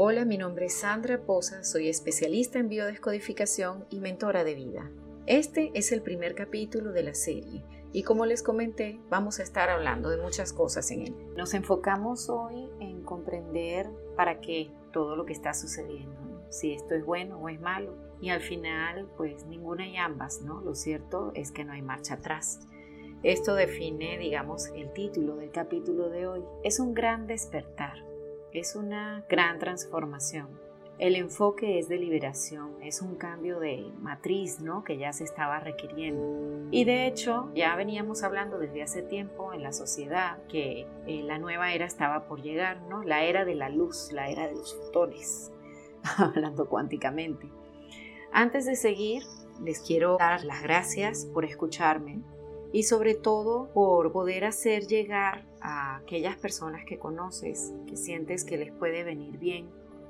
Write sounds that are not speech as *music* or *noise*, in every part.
Hola, mi nombre es Sandra Poza, soy especialista en biodescodificación y mentora de vida. Este es el primer capítulo de la serie y como les comenté, vamos a estar hablando de muchas cosas en él. Nos enfocamos hoy en comprender para qué todo lo que está sucediendo, si esto es bueno o es malo. Y al final, pues ninguna y ambas, ¿no? Lo cierto es que no hay marcha atrás. Esto define, digamos, el título del capítulo de hoy. Es un gran despertar es una gran transformación. El enfoque es de liberación, es un cambio de matriz, ¿no? Que ya se estaba requiriendo. Y de hecho, ya veníamos hablando desde hace tiempo en la sociedad que eh, la nueva era estaba por llegar, ¿no? La era de la luz, la era de los fotones, *laughs* hablando cuánticamente. Antes de seguir, les quiero dar las gracias por escucharme, y sobre todo por poder hacer llegar a aquellas personas que conoces, que sientes que les puede venir bien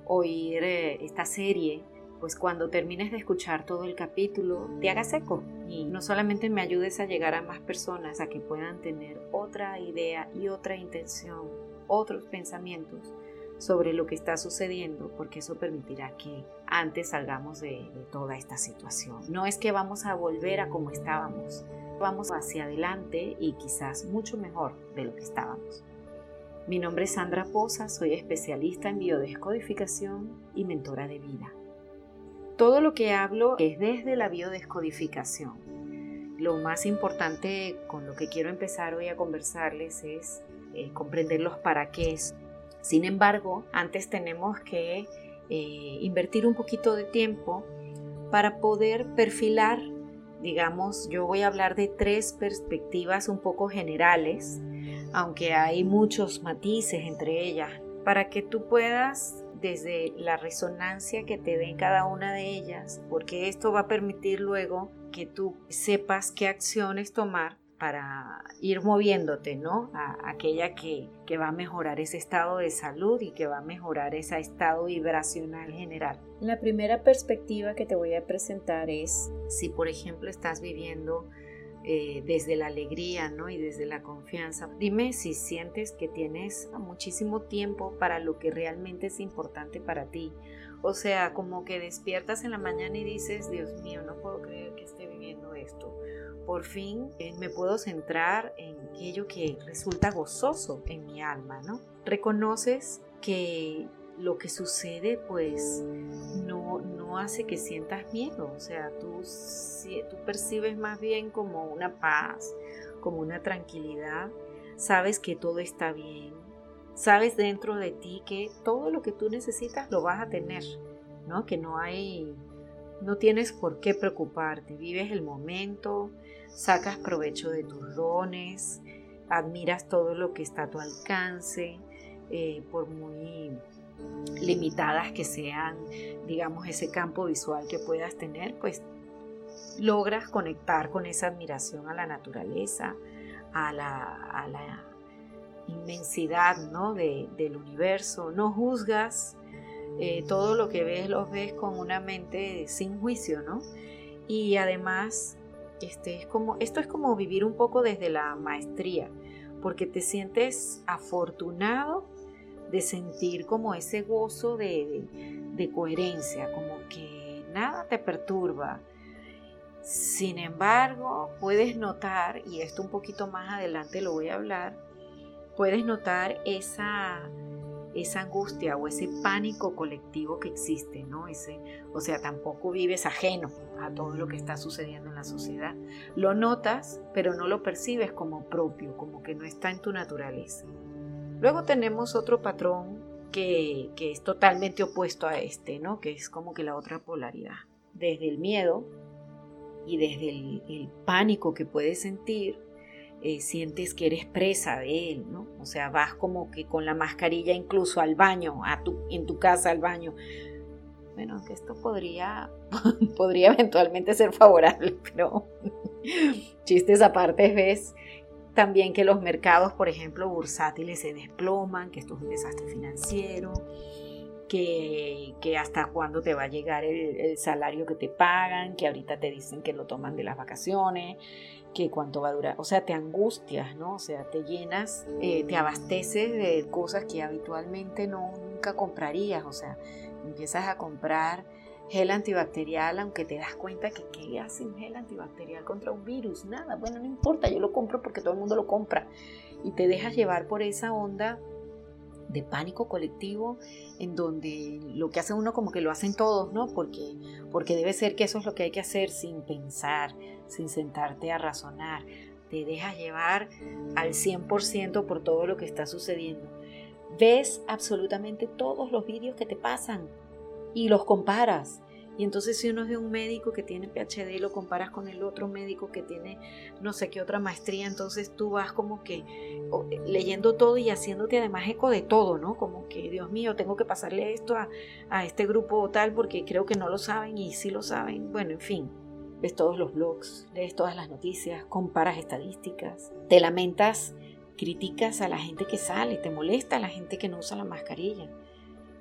oír eh, esta serie, pues cuando termines de escuchar todo el capítulo te hagas eco y no solamente me ayudes a llegar a más personas a que puedan tener otra idea y otra intención, otros pensamientos sobre lo que está sucediendo, porque eso permitirá que antes salgamos de, de toda esta situación. No es que vamos a volver a como estábamos, vamos hacia adelante y quizás mucho mejor de lo que estábamos. Mi nombre es Sandra Poza, soy especialista en biodescodificación y mentora de vida. Todo lo que hablo es desde la biodescodificación. Lo más importante con lo que quiero empezar hoy a conversarles es eh, comprender los para qué. Sin embargo, antes tenemos que eh, invertir un poquito de tiempo para poder perfilar digamos, yo voy a hablar de tres perspectivas un poco generales, aunque hay muchos matices entre ellas, para que tú puedas, desde la resonancia que te den cada una de ellas, porque esto va a permitir luego que tú sepas qué acciones tomar para ir moviéndote, ¿no? A aquella que, que, va a mejorar ese estado de salud y que va a mejorar ese estado vibracional general. La primera perspectiva que te voy a presentar es si, por ejemplo, estás viviendo eh, desde la alegría, ¿no? Y desde la confianza. Dime si sientes que tienes muchísimo tiempo para lo que realmente es importante para ti. O sea, como que despiertas en la mañana y dices, Dios mío, no puedo creer que esté viviendo esto por fin eh, me puedo centrar en aquello que resulta gozoso en mi alma, ¿no? Reconoces que lo que sucede pues no, no hace que sientas miedo, o sea, tú, tú percibes más bien como una paz, como una tranquilidad, sabes que todo está bien, sabes dentro de ti que todo lo que tú necesitas lo vas a tener, ¿no? Que no hay, no tienes por qué preocuparte, vives el momento, sacas provecho de tus dones, admiras todo lo que está a tu alcance, eh, por muy limitadas que sean, digamos, ese campo visual que puedas tener, pues logras conectar con esa admiración a la naturaleza, a la, inmensidad ¿no? del universo, no juzgas, eh, todo lo que ves lo ves con una mente sin juicio, ¿no? Y además este, esto es como vivir un poco desde la maestría, porque te sientes afortunado de sentir como ese gozo de, de coherencia, como que nada te perturba. Sin embargo, puedes notar, y esto un poquito más adelante lo voy a hablar, puedes notar esa esa angustia o ese pánico colectivo que existe, ¿no? Ese, o sea, tampoco vives ajeno a todo lo que está sucediendo en la sociedad. Lo notas, pero no lo percibes como propio, como que no está en tu naturaleza. Luego tenemos otro patrón que, es totalmente opuesto a este, ¿no? Que es como que la otra polaridad. Desde el miedo y desde el, el pánico que puedes sentir, eh, sientes que eres presa de él, ¿no? O sea, vas como que con la mascarilla incluso al baño, a tu, en tu casa al baño. Bueno, que esto podría, *laughs* podría eventualmente ser favorable, *laughs* pero chistes aparte, ves también que los mercados, por ejemplo, bursátiles se desploman, que esto es un desastre financiero. Que, hasta cuándo te va a llegar el, salario que te pagan, que ahorita te dicen que lo toman de las vacaciones, que cuánto va a durar. O sea, te angustias, ¿no? O sea, te llenas, eh, te abasteces de cosas que habitualmente no, nunca comprarías. O sea, empiezas a comprar gel antibacterial, aunque te das cuenta que ¿qué hace un gel antibacterial contra un virus? Nada, bueno, no importa, yo lo compro porque todo el mundo lo compra. Y te dejas llevar por esa onda de pánico colectivo en donde lo que hace uno como que lo hacen todos, ¿no? Porque, porque debe ser que eso es lo que hay que hacer sin pensar, sin sentarte a razonar. Te dejas llevar al 100% por todo lo que está sucediendo. Ves absolutamente todos los vídeos que te pasan y los comparas y entonces si uno es de un médico que tiene PhD y lo comparas con el otro médico que tiene no sé qué otra maestría, entonces tú vas como que leyendo todo y haciéndote además eco de todo, ¿no? Como que, Dios mío, tengo que pasarle esto a, a este grupo tal porque creo que no lo saben y sí lo saben. Bueno, en fin, ves todos los blogs, lees todas las noticias, comparas estadísticas, te lamentas, criticas a la gente que sale, te molesta a la gente que no usa la mascarilla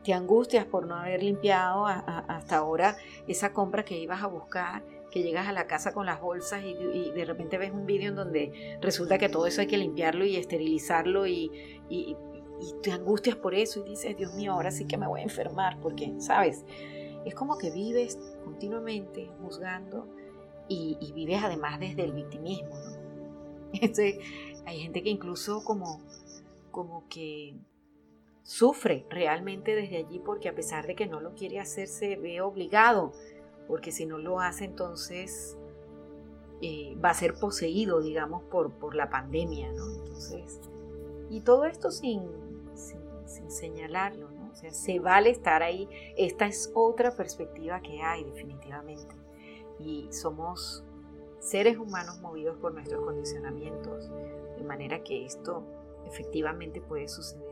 te angustias por no haber limpiado hasta ahora esa compra que ibas a buscar, que llegas a la casa con las bolsas y, de repente ves un vídeo en donde resulta que todo eso hay que limpiarlo y esterilizarlo y, y, te angustias por eso y dices, Dios mío, ahora sí que me voy a enfermar, porque, ¿sabes? Es como que vives continuamente juzgando y, vives además desde el victimismo, ¿no? *laughs* Entonces, hay gente que incluso como, como que sufre realmente desde allí porque a pesar de que no lo quiere hacer se ve obligado, porque si no lo hace entonces eh, va a ser poseído, digamos, por, por la pandemia, ¿no? Entonces, y todo esto sin, sin, señalarlo, ¿no? O sea, se vale estar ahí. Esta es otra perspectiva que hay definitivamente. Y somos seres humanos movidos por nuestros condicionamientos, de manera que esto efectivamente puede suceder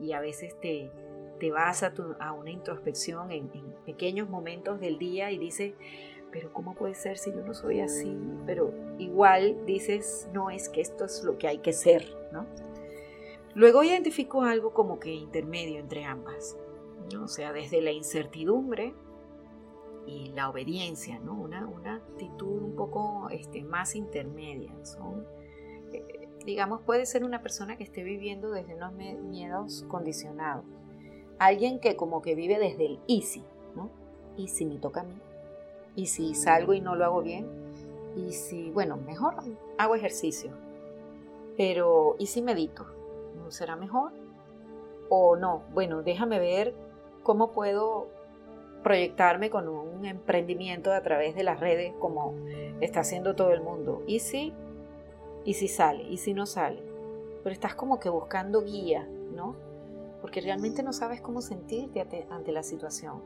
y a veces te, te vas a, a una introspección en, pequeños momentos del día y dices, pero ¿cómo puede ser si yo no soy así? Pero igual dices, no es que esto es lo que hay que ser, ¿no? Luego identifico algo como que intermedio entre ambas, o sea, desde la incertidumbre y la obediencia, ¿no? Una, una actitud un poco este, más intermedia. Son, digamos, puede ser una persona que esté viviendo desde unos miedos condicionados. Alguien que como que vive desde el easy, ¿no? Y si me toca a mí. Y si salgo y no lo hago bien. Y si, bueno, mejor hago ejercicio. Pero, ¿y si medito? ¿No será mejor? O no, bueno, déjame ver cómo puedo proyectarme con un emprendimiento a través de las redes como está haciendo todo el mundo. ¿Y si y si sale, y si no sale. Pero estás como que buscando guía, ¿no? Porque realmente no sabes cómo sentirte ante, la situación.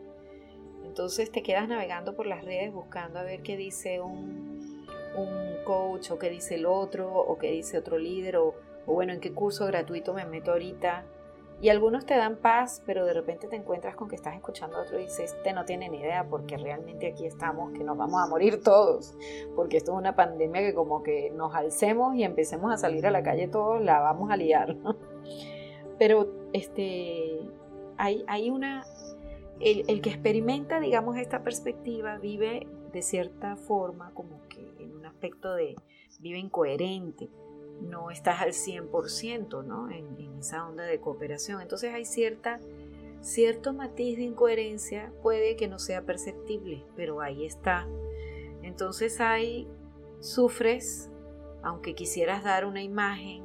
Entonces te quedas navegando por las redes buscando a ver qué dice un, un coach o qué dice el otro o qué dice otro líder o, o bueno, en qué curso gratuito me meto ahorita y algunos te dan paz, pero de repente te encuentras con que estás escuchando a otro y dices, este no tiene ni idea porque realmente aquí estamos, que nos vamos a morir todos, porque esto es una pandemia que como que nos alcemos y empecemos a salir a la calle todos, la vamos a liar. Pero este, hay, hay una, el, el que experimenta, digamos, esta perspectiva vive de cierta forma como que en un aspecto de, vive incoherente no estás al 100% ¿no? En, esa onda de cooperación. Entonces hay cierta, cierto matiz de incoherencia, puede que no sea perceptible, pero ahí está. Entonces hay, sufres, aunque quisieras dar una imagen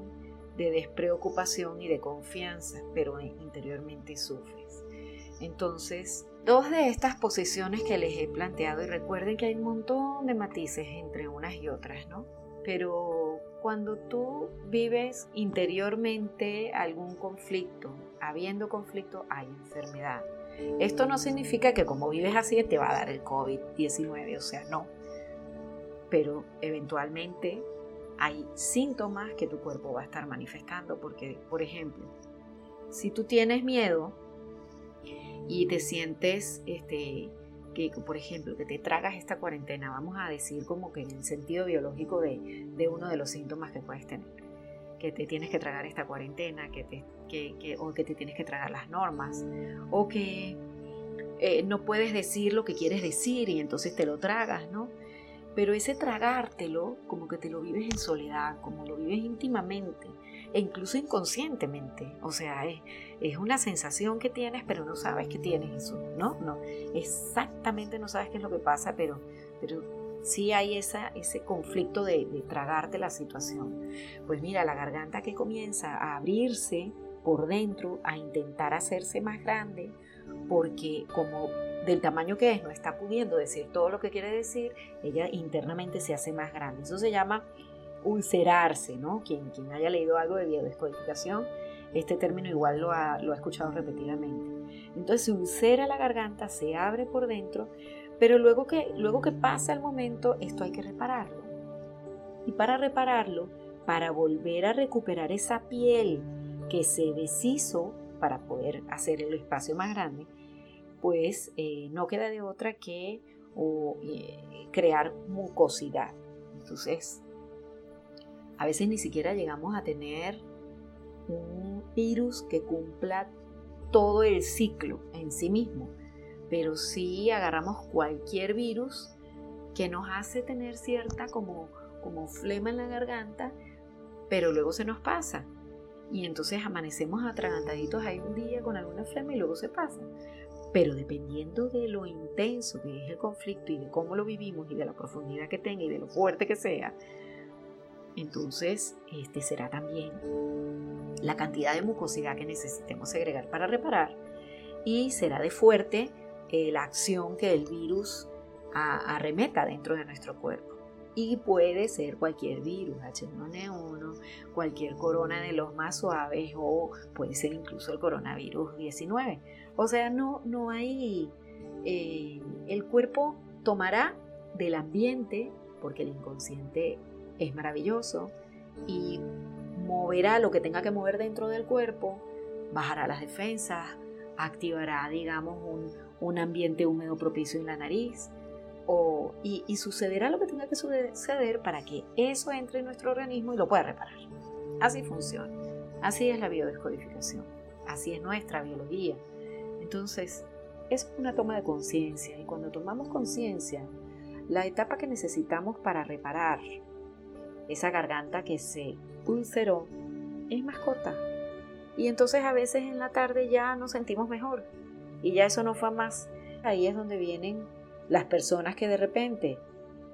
de despreocupación y de confianza, pero interiormente sufres. Entonces, dos de estas posiciones que les he planteado, y recuerden que hay un montón de matices entre unas y otras, ¿no? Pero cuando tú vives interiormente algún conflicto, habiendo conflicto hay enfermedad. Esto no significa que como vives así te va a dar el COVID-19, o sea, no. Pero eventualmente hay síntomas que tu cuerpo va a estar manifestando, porque, por ejemplo, si tú tienes miedo y te sientes este, que, por ejemplo, que te tragas esta cuarentena, vamos a decir como que en el sentido biológico de, uno de los síntomas que puedes tener. que te tienes que tragar esta cuarentena, que te, que, o que te tienes que tragar las normas, o que eh, no puedes decir lo que quieres decir y entonces te lo tragas, ¿no? Pero ese tragártelo, como que te lo vives en soledad, como lo vives íntimamente, e incluso inconscientemente. O sea, es, es, una sensación que tienes, pero no sabes que tienes eso, ¿no? No, exactamente no sabes qué es lo que pasa, pero, pero sí hay esa, ese conflicto de, de tragarte la situación. Pues mira, la garganta que comienza a abrirse por dentro, a intentar hacerse más grande, porque como del tamaño que es no está pudiendo decir todo lo que quiere decir, ella internamente se hace más grande. Eso se llama ulcerarse, ¿no? Quien, quien haya leído algo de biodescodificación, este término igual lo ha, lo ha escuchado repetidamente. Entonces se ulcera la garganta, se abre por dentro, pero luego que, luego que pasa el momento, esto hay que repararlo. Y para repararlo, para volver a recuperar esa piel que se deshizo para poder hacer el espacio más grande, pues eh, no queda de otra que eh, crear mucosidad. Entonces, a veces ni siquiera llegamos a tener un virus que cumpla todo el ciclo en sí mismo pero sí agarramos cualquier virus que nos hace tener cierta como, como flema en la garganta, pero luego se nos pasa. Y entonces amanecemos atragantaditos ahí un día con alguna flema y luego se pasa. Pero dependiendo de lo intenso que es el conflicto y de cómo lo vivimos y de la profundidad que tenga y de lo fuerte que sea, entonces este será también la cantidad de mucosidad que necesitemos segregar para reparar y será de fuerte eh, la acción que el virus arremeta dentro de nuestro cuerpo. Y puede ser cualquier virus, H1N1, cualquier corona de los más suaves o puede ser incluso el coronavirus 19. O sea, no, no hay... Eh, el cuerpo tomará del ambiente, porque el inconsciente es maravilloso, y moverá lo que tenga que mover dentro del cuerpo, bajará las defensas, activará, digamos, un, un ambiente húmedo propicio en la nariz, o, y, sucederá lo que tenga que suceder para que eso entre en nuestro organismo y lo pueda reparar. Así funciona. Así es la biodescodificación. Así es nuestra biología. Entonces, es una toma de conciencia y cuando tomamos conciencia, la etapa que necesitamos para reparar esa garganta que se ulceró es más corta. Y entonces a veces en la tarde ya nos sentimos mejor y ya eso no fue más. Ahí es donde vienen las personas que de repente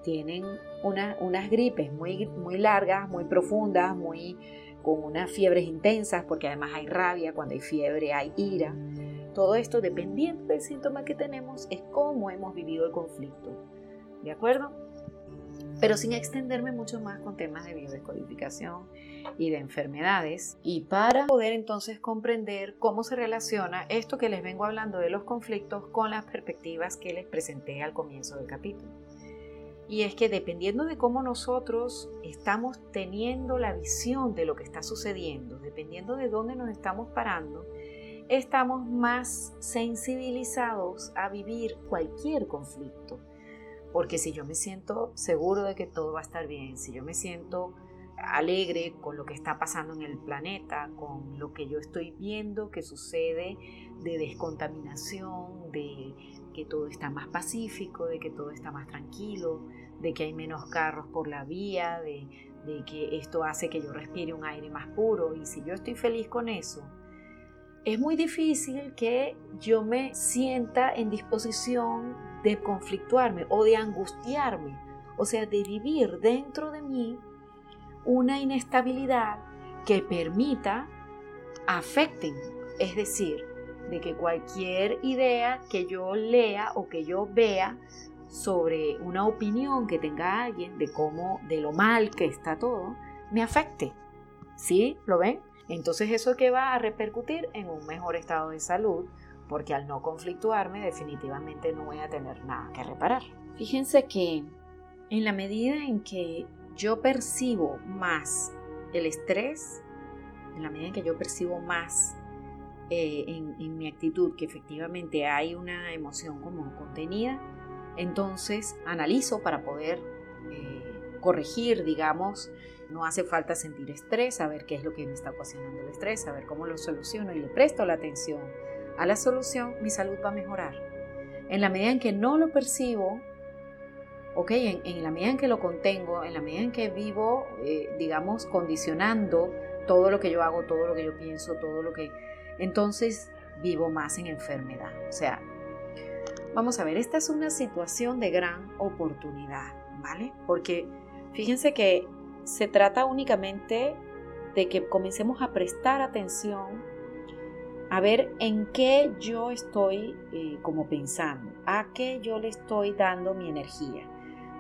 tienen unas gripes muy, muy largas, muy profundas, muy, con unas fiebres intensas, porque además hay rabia, cuando hay fiebre hay ira. Todo esto, dependiendo del síntoma que tenemos, es cómo hemos vivido el conflicto. ¿De acuerdo? Pero sin extenderme mucho más con temas de biodescodificación y de enfermedades. Y para poder entonces comprender cómo se relaciona esto que les vengo hablando de los conflictos con las perspectivas que les presenté al comienzo del capítulo. Y es que dependiendo de cómo nosotros estamos teniendo la visión de lo que está sucediendo, dependiendo de dónde nos estamos parando, estamos más sensibilizados a vivir cualquier conflicto porque si yo me siento seguro de que todo va a estar bien, si yo me siento alegre con lo que está pasando en el planeta, con lo que yo estoy viendo que sucede de descontaminación, de que todo está más pacífico, de que todo está más tranquilo, de que hay menos carros por la vía, de, que esto hace que yo respire un aire más puro. Y si yo estoy feliz con eso, es muy difícil que yo me sienta en disposición de conflictuarme o de angustiarme, o sea, de vivir dentro de mí una inestabilidad que permita afecten, es decir, de que cualquier idea que yo lea o que yo vea sobre una opinión que tenga alguien de cómo, de lo mal que está todo, me afecte. ¿Sí? ¿Lo ven? Entonces eso que va a repercutir en un mejor estado de salud, porque al no conflictuarme definitivamente no voy a tener nada que reparar. Fíjense que en la medida en que yo percibo más el estrés, en la medida en que yo percibo más eh, en, mi actitud que efectivamente hay una emoción como contenida, entonces analizo para poder eh, corregir, digamos. No hace falta sentir estrés, saber qué es lo que me está ocasionando el estrés, saber cómo lo soluciono y le presto la atención a la solución, mi salud va a mejorar. En la medida en que no lo percibo, ok, en, la medida en que lo contengo, en la medida en que vivo, eh, digamos, condicionando todo lo que yo hago, todo lo que yo pienso, todo lo que... Entonces vivo más en enfermedad. O sea, vamos a ver, esta es una situación de gran oportunidad, ¿vale? Porque fíjense que se trata únicamente de que comencemos a prestar atención a ver en qué yo estoy eh, como pensando, a qué yo le estoy dando mi energía.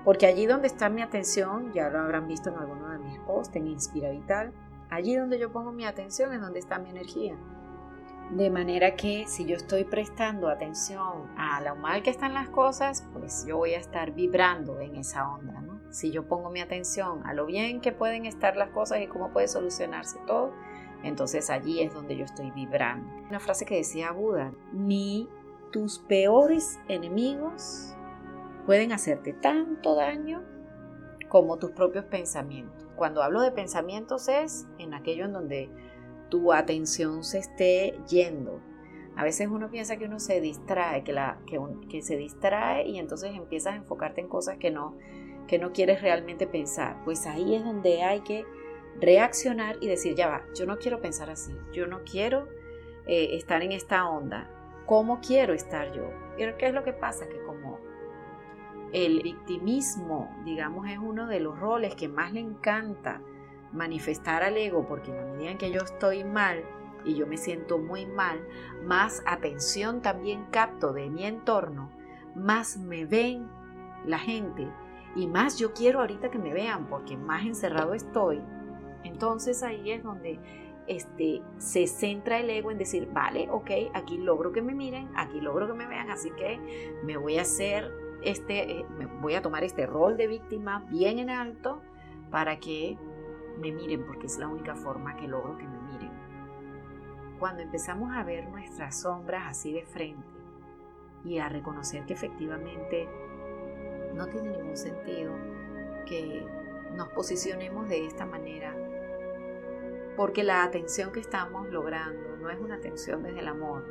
Porque allí donde está mi atención, ya lo habrán visto en alguno de mis posts en Inspira Vital, allí donde yo pongo mi atención es donde está mi energía. De manera que si yo estoy prestando atención a lo mal que están las cosas, pues yo voy a estar vibrando en esa onda, ¿no? Si yo pongo mi atención a lo bien que pueden estar las cosas y cómo puede solucionarse todo, entonces allí es donde yo estoy vibrando. Una frase que decía Buda, ni tus peores enemigos pueden hacerte tanto daño como tus propios pensamientos. Cuando hablo de pensamientos es en aquello en donde tu atención se esté yendo. A veces uno piensa que uno se distrae, que, se distrae y entonces empiezas a enfocarte en cosas que no, que no quieres realmente pensar. Pues ahí es donde hay que reaccionar y decir, ya va, yo no quiero pensar así, yo no quiero eh, estar en esta onda. ¿Cómo quiero estar yo? Pero ¿qué es lo que pasa? Que como el victimismo, digamos, es uno de los roles que más le encanta manifestar al ego, porque en la medida que yo estoy mal y yo me siento muy mal, más atención también capto de mi entorno, más me ven la gente y más yo quiero ahorita que me vean, porque más encerrado estoy. Entonces ahí es donde este, se centra el ego en decir, vale, ok, aquí logro que me miren, aquí logro que me vean, así que me voy a hacer este, eh, me voy a tomar este rol de víctima bien en alto para que me miren, porque es la única forma que logro que me miren. Cuando empezamos a ver nuestras sombras así de frente y a reconocer que efectivamente no tiene ningún sentido que nos posicionemos de esta manera, porque la atención que estamos logrando no es una atención desde el amor,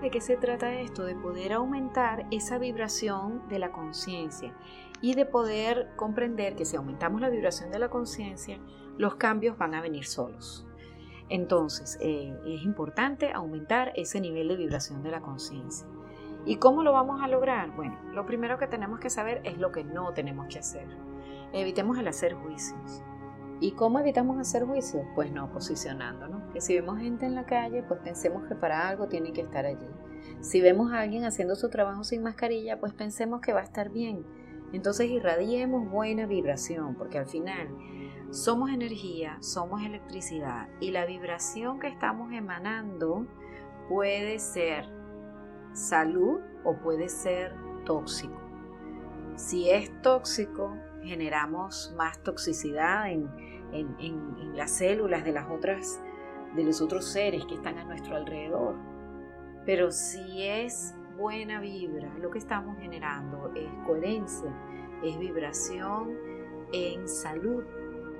¿De qué se trata esto? De poder aumentar esa vibración de la conciencia y de poder comprender que si aumentamos la vibración de la conciencia, los cambios van a venir solos. Entonces, eh, es importante aumentar ese nivel de vibración de la conciencia. ¿Y cómo lo vamos a lograr? Bueno, lo primero que tenemos que saber es lo que no tenemos que hacer. Evitemos el hacer juicios. ¿Y cómo evitamos hacer juicios? Pues no posicionándonos. Que si vemos gente en la calle, pues pensemos que para algo tiene que estar allí. Si vemos a alguien haciendo su trabajo sin mascarilla, pues pensemos que va a estar bien. Entonces irradiemos buena vibración, porque al final somos energía, somos electricidad y la vibración que estamos emanando puede ser salud o puede ser tóxico. Si es tóxico, generamos más toxicidad en, en, las células de las otras de los otros seres que están a nuestro alrededor. Pero si es buena vibra, lo que estamos generando es coherencia, es vibración en salud.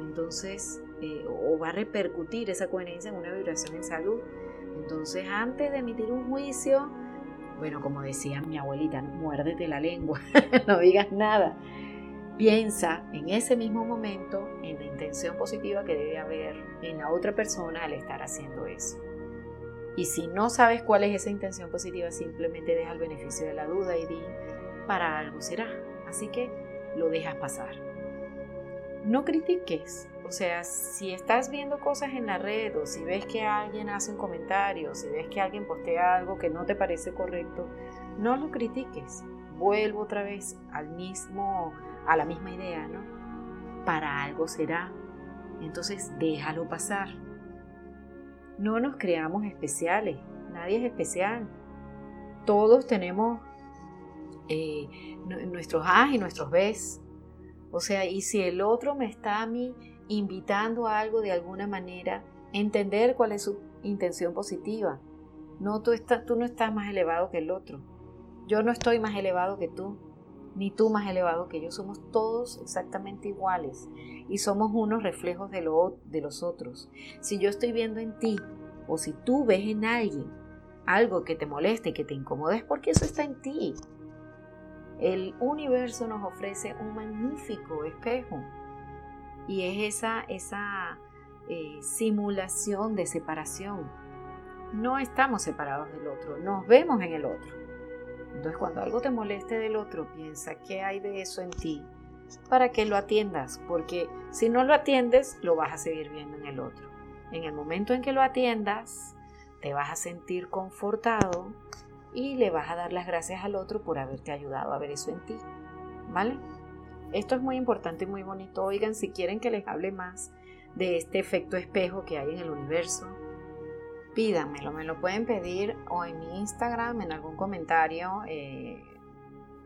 Entonces, eh, o va a repercutir esa coherencia en una vibración en salud. Entonces, antes de emitir un juicio, bueno, como decía mi abuelita, muérdete la lengua, *laughs* no digas nada. Piensa en ese mismo momento en la intención positiva que debe haber en la otra persona al estar haciendo eso. Y si no sabes cuál es esa intención positiva, simplemente deja el beneficio de la duda y di, para algo será. Así que lo dejas pasar. No critiques. O sea, si estás viendo cosas en la red o si ves que alguien hace un comentario, si ves que alguien postea algo que no te parece correcto, no lo critiques. Vuelvo otra vez al mismo a la misma idea, ¿no? Para algo será. Entonces déjalo pasar. No nos creamos especiales, nadie es especial. Todos tenemos eh, nuestros A y nuestros Bs. O sea, y si el otro me está a mí invitando a algo de alguna manera, entender cuál es su intención positiva. No, tú, tú no estás más elevado que el otro. Yo no estoy más elevado que tú ni tú más elevado que yo. Somos todos exactamente iguales y somos unos reflejos de, lo, de los otros. Si yo estoy viendo en ti o si tú ves en alguien algo que te moleste, que te incomode, es porque eso está en ti. El universo nos ofrece un magnífico espejo y es esa, esa eh, simulación de separación. No estamos separados del otro, nos vemos en el otro. Entonces cuando algo te moleste del otro, piensa qué hay de eso en ti para que lo atiendas, porque si no lo atiendes, lo vas a seguir viendo en el otro. En el momento en que lo atiendas, te vas a sentir confortado y le vas a dar las gracias al otro por haberte ayudado a ver eso en ti. ¿Vale? Esto es muy importante y muy bonito. Oigan, si quieren que les hable más de este efecto espejo que hay en el universo, pídanmelo. Me lo pueden pedir o en mi Instagram, en algún comentario. Eh,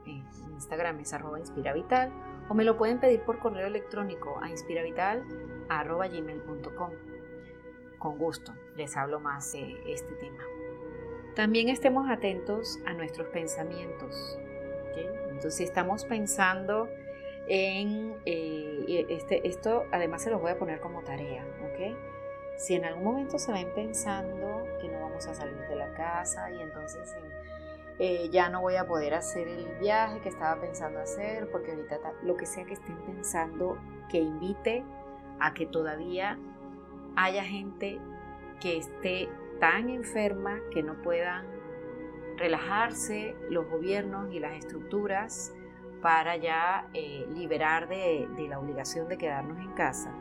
mi Instagram es inspiravital. O me lo pueden pedir por correo electrónico a inspiravital.gmail.com. Con gusto les hablo más de este tema. También estemos atentos a nuestros pensamientos. Entonces, si estamos pensando en eh, este, esto, además se los voy a poner como tarea, ¿ok? Si en algún momento se ven pensando que no vamos a salir de la casa y entonces eh, ya no voy a poder hacer el viaje que estaba pensando hacer, porque ahorita lo que sea que estén pensando que invite a que todavía haya gente que esté tan enferma que no puedan relajarse los gobiernos y las estructuras para ya eh, liberar de, de la obligación de quedarnos en casa,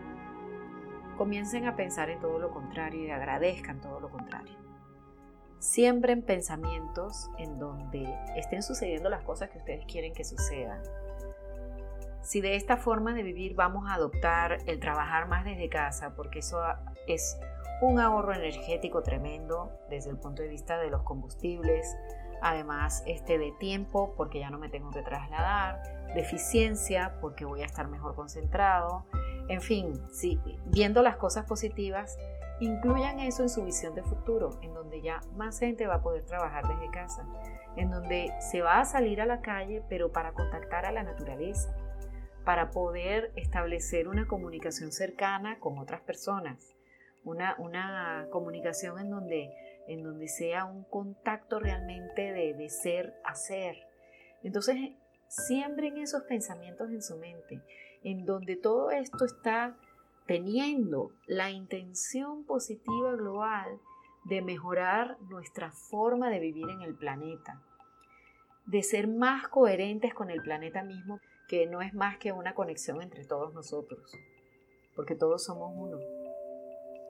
comiencen a pensar en todo lo contrario y agradezcan todo lo contrario. Siembren pensamientos en donde estén sucediendo las cosas que ustedes quieren que sucedan. Si de esta forma de vivir vamos a adoptar el trabajar más desde casa, porque eso es un ahorro energético tremendo desde el punto de vista de los combustibles, además este de tiempo porque ya no me tengo que trasladar, de eficiencia porque voy a estar mejor concentrado, en fin, si viendo las cosas positivas, incluyan eso en su visión de futuro, en donde ya más gente va a poder trabajar desde casa, en donde se va a salir a la calle, pero para contactar a la naturaleza, para poder establecer una comunicación cercana con otras personas, una, comunicación en donde, en donde sea un contacto realmente de, de ser a ser. Entonces, siembren esos pensamientos en su mente en donde todo esto está teniendo la intención positiva global de mejorar nuestra forma de vivir en el planeta, de ser más coherentes con el planeta mismo, que no es más que una conexión entre todos nosotros, porque todos somos uno.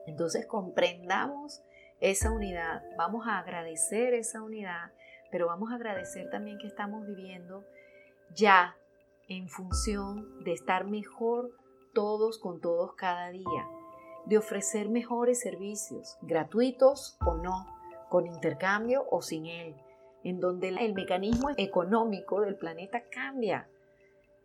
Entonces comprendamos esa unidad, vamos a agradecer esa unidad, pero vamos a agradecer también que estamos viviendo ya en función de estar mejor todos con todos cada día, de ofrecer mejores servicios, gratuitos o no, con intercambio o sin él, en donde el mecanismo económico del planeta cambia,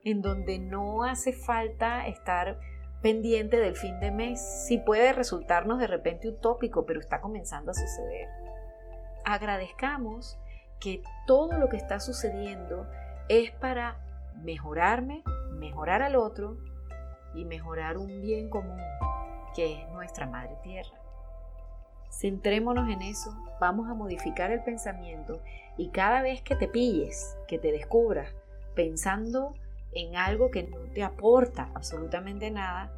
en donde no hace falta estar pendiente del fin de mes. Sí puede resultarnos de repente utópico, pero está comenzando a suceder. Agradezcamos que todo lo que está sucediendo es para mejorarme, mejorar al otro y mejorar un bien común, que es nuestra madre tierra. Centrémonos en eso, vamos a modificar el pensamiento y cada vez que te pilles, que te descubras pensando en algo que no te aporta absolutamente nada,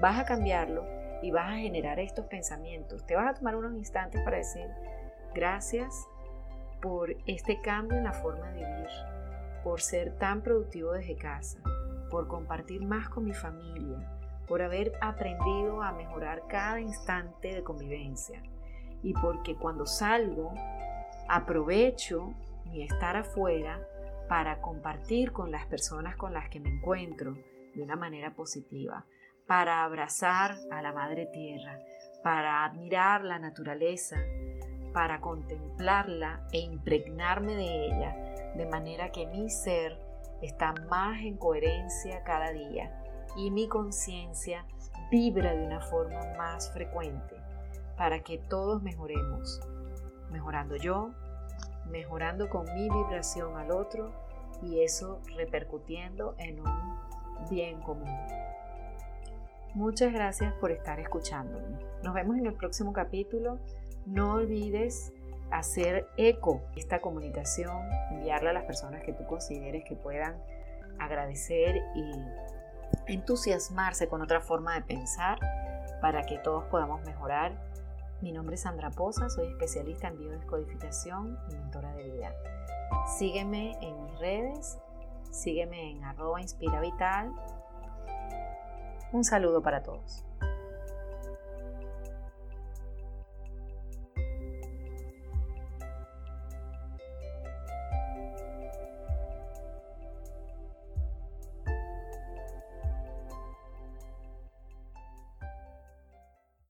vas a cambiarlo y vas a generar estos pensamientos. Te vas a tomar unos instantes para decir gracias por este cambio en la forma de vivir por ser tan productivo desde casa, por compartir más con mi familia, por haber aprendido a mejorar cada instante de convivencia. Y porque cuando salgo aprovecho mi estar afuera para compartir con las personas con las que me encuentro de una manera positiva, para abrazar a la Madre Tierra, para admirar la naturaleza, para contemplarla e impregnarme de ella de manera que mi ser está más en coherencia cada día y mi conciencia vibra de una forma más frecuente para que todos mejoremos, mejorando yo, mejorando con mi vibración al otro y eso repercutiendo en un bien común. Muchas gracias por estar escuchándome. Nos vemos en el próximo capítulo. No olvides hacer eco esta comunicación, enviarla a las personas que tú consideres que puedan agradecer y entusiasmarse con otra forma de pensar para que todos podamos mejorar. Mi nombre es Sandra Poza, soy especialista en biodescodificación y mentora de vida. Sígueme en mis redes, sígueme en arroba inspiravital. Un saludo para todos.